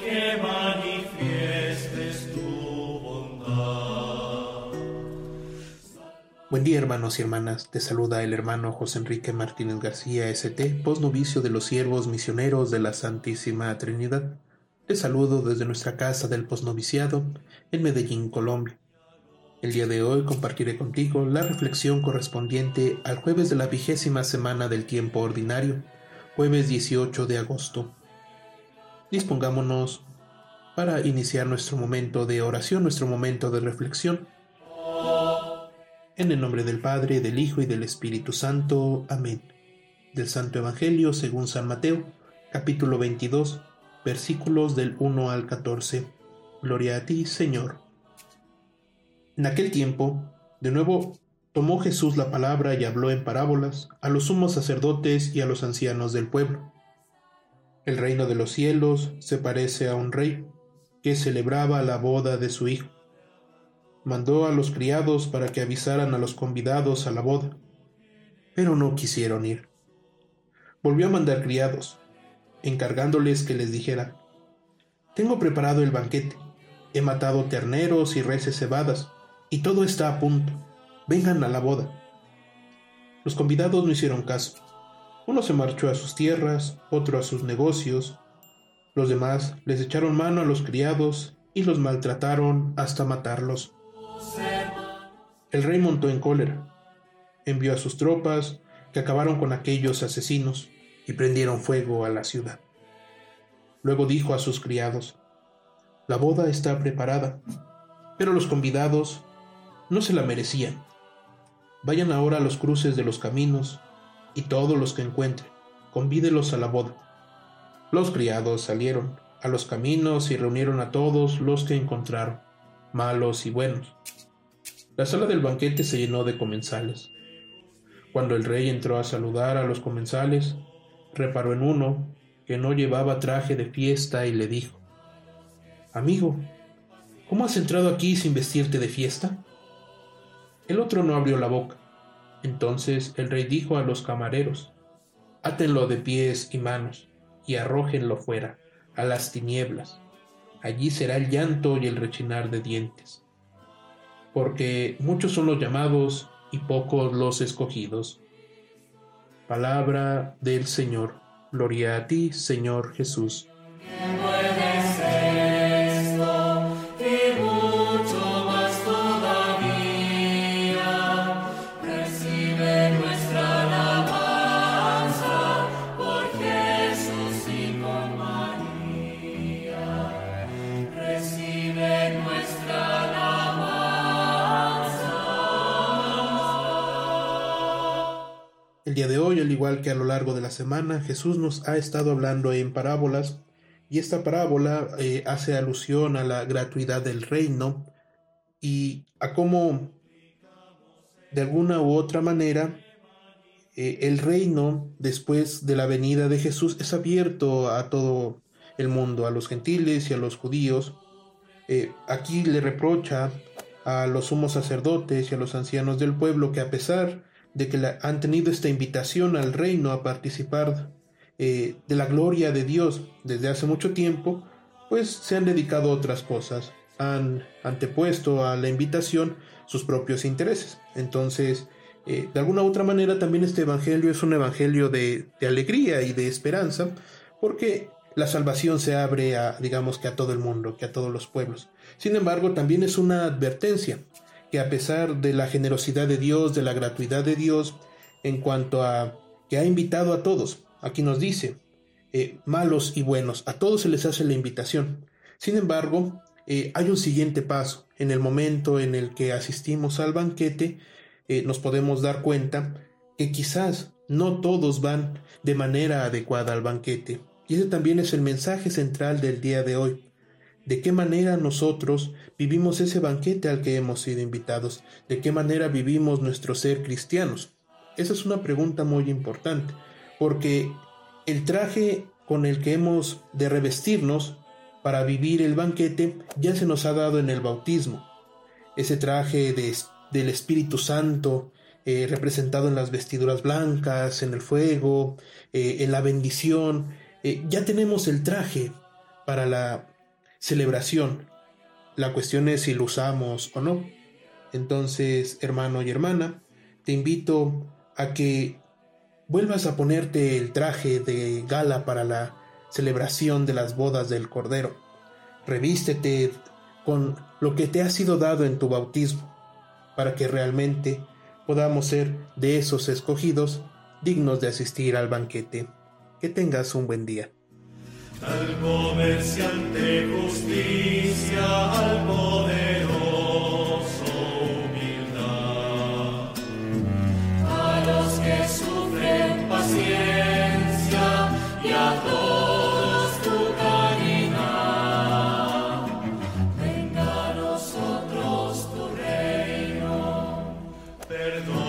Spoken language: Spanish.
que manifiestes tu bondad. Buen día hermanos y hermanas, te saluda el hermano José Enrique Martínez García ST, posnovicio de los siervos misioneros de la Santísima Trinidad. Te saludo desde nuestra casa del posnoviciado en Medellín, Colombia. El día de hoy compartiré contigo la reflexión correspondiente al jueves de la vigésima semana del tiempo ordinario, jueves 18 de agosto. Dispongámonos para iniciar nuestro momento de oración, nuestro momento de reflexión. En el nombre del Padre, del Hijo y del Espíritu Santo. Amén. Del Santo Evangelio según San Mateo, capítulo 22, versículos del 1 al 14. Gloria a ti, Señor. En aquel tiempo, de nuevo tomó Jesús la palabra y habló en parábolas a los sumos sacerdotes y a los ancianos del pueblo. El reino de los cielos se parece a un rey que celebraba la boda de su hijo mandó a los criados para que avisaran a los convidados a la boda, pero no quisieron ir. Volvió a mandar criados, encargándoles que les dijeran, Tengo preparado el banquete, he matado terneros y reses cebadas, y todo está a punto, vengan a la boda. Los convidados no hicieron caso. Uno se marchó a sus tierras, otro a sus negocios, los demás les echaron mano a los criados y los maltrataron hasta matarlos. El rey montó en cólera, envió a sus tropas, que acabaron con aquellos asesinos y prendieron fuego a la ciudad. Luego dijo a sus criados, La boda está preparada, pero los convidados no se la merecían. Vayan ahora a los cruces de los caminos y todos los que encuentren, convídelos a la boda. Los criados salieron a los caminos y reunieron a todos los que encontraron, malos y buenos la sala del banquete se llenó de comensales. Cuando el rey entró a saludar a los comensales, reparó en uno que no llevaba traje de fiesta y le dijo, Amigo, ¿cómo has entrado aquí sin vestirte de fiesta? El otro no abrió la boca. Entonces el rey dijo a los camareros, Átenlo de pies y manos y arrójenlo fuera, a las tinieblas. Allí será el llanto y el rechinar de dientes porque muchos son los llamados y pocos los escogidos. Palabra del Señor. Gloria a ti, Señor Jesús. El día de hoy, al igual que a lo largo de la semana, Jesús nos ha estado hablando en parábolas y esta parábola eh, hace alusión a la gratuidad del reino y a cómo de alguna u otra manera eh, el reino después de la venida de Jesús es abierto a todo el mundo, a los gentiles y a los judíos. Eh, aquí le reprocha a los sumos sacerdotes y a los ancianos del pueblo que a pesar de que han tenido esta invitación al reino a participar eh, de la gloria de Dios desde hace mucho tiempo, pues se han dedicado a otras cosas, han antepuesto a la invitación sus propios intereses. Entonces, eh, de alguna otra manera también este evangelio es un evangelio de, de alegría y de esperanza, porque la salvación se abre a, digamos que a todo el mundo, que a todos los pueblos. Sin embargo, también es una advertencia que a pesar de la generosidad de Dios, de la gratuidad de Dios, en cuanto a que ha invitado a todos, aquí nos dice, eh, malos y buenos, a todos se les hace la invitación. Sin embargo, eh, hay un siguiente paso. En el momento en el que asistimos al banquete, eh, nos podemos dar cuenta que quizás no todos van de manera adecuada al banquete. Y ese también es el mensaje central del día de hoy de qué manera nosotros vivimos ese banquete al que hemos sido invitados, de qué manera vivimos nuestro ser cristianos. Esa es una pregunta muy importante, porque el traje con el que hemos de revestirnos para vivir el banquete ya se nos ha dado en el bautismo. Ese traje del Espíritu Santo, eh, representado en las vestiduras blancas, en el fuego, eh, en la bendición, Eh, ya tenemos el traje para la celebración. La cuestión es si lo usamos o no. Entonces, hermano y hermana, te invito a que vuelvas a ponerte el traje de gala para la celebración de las bodas del Cordero. Revístete con lo que te ha sido dado en tu bautismo, para que realmente podamos ser de esos escogidos dignos de asistir al banquete. Que tengas un buen día. Al comerciante justicia, al poderoso humildad. A los que sufren paciencia y a todos tu caridad. Venga a nosotros tu reino. Perdón.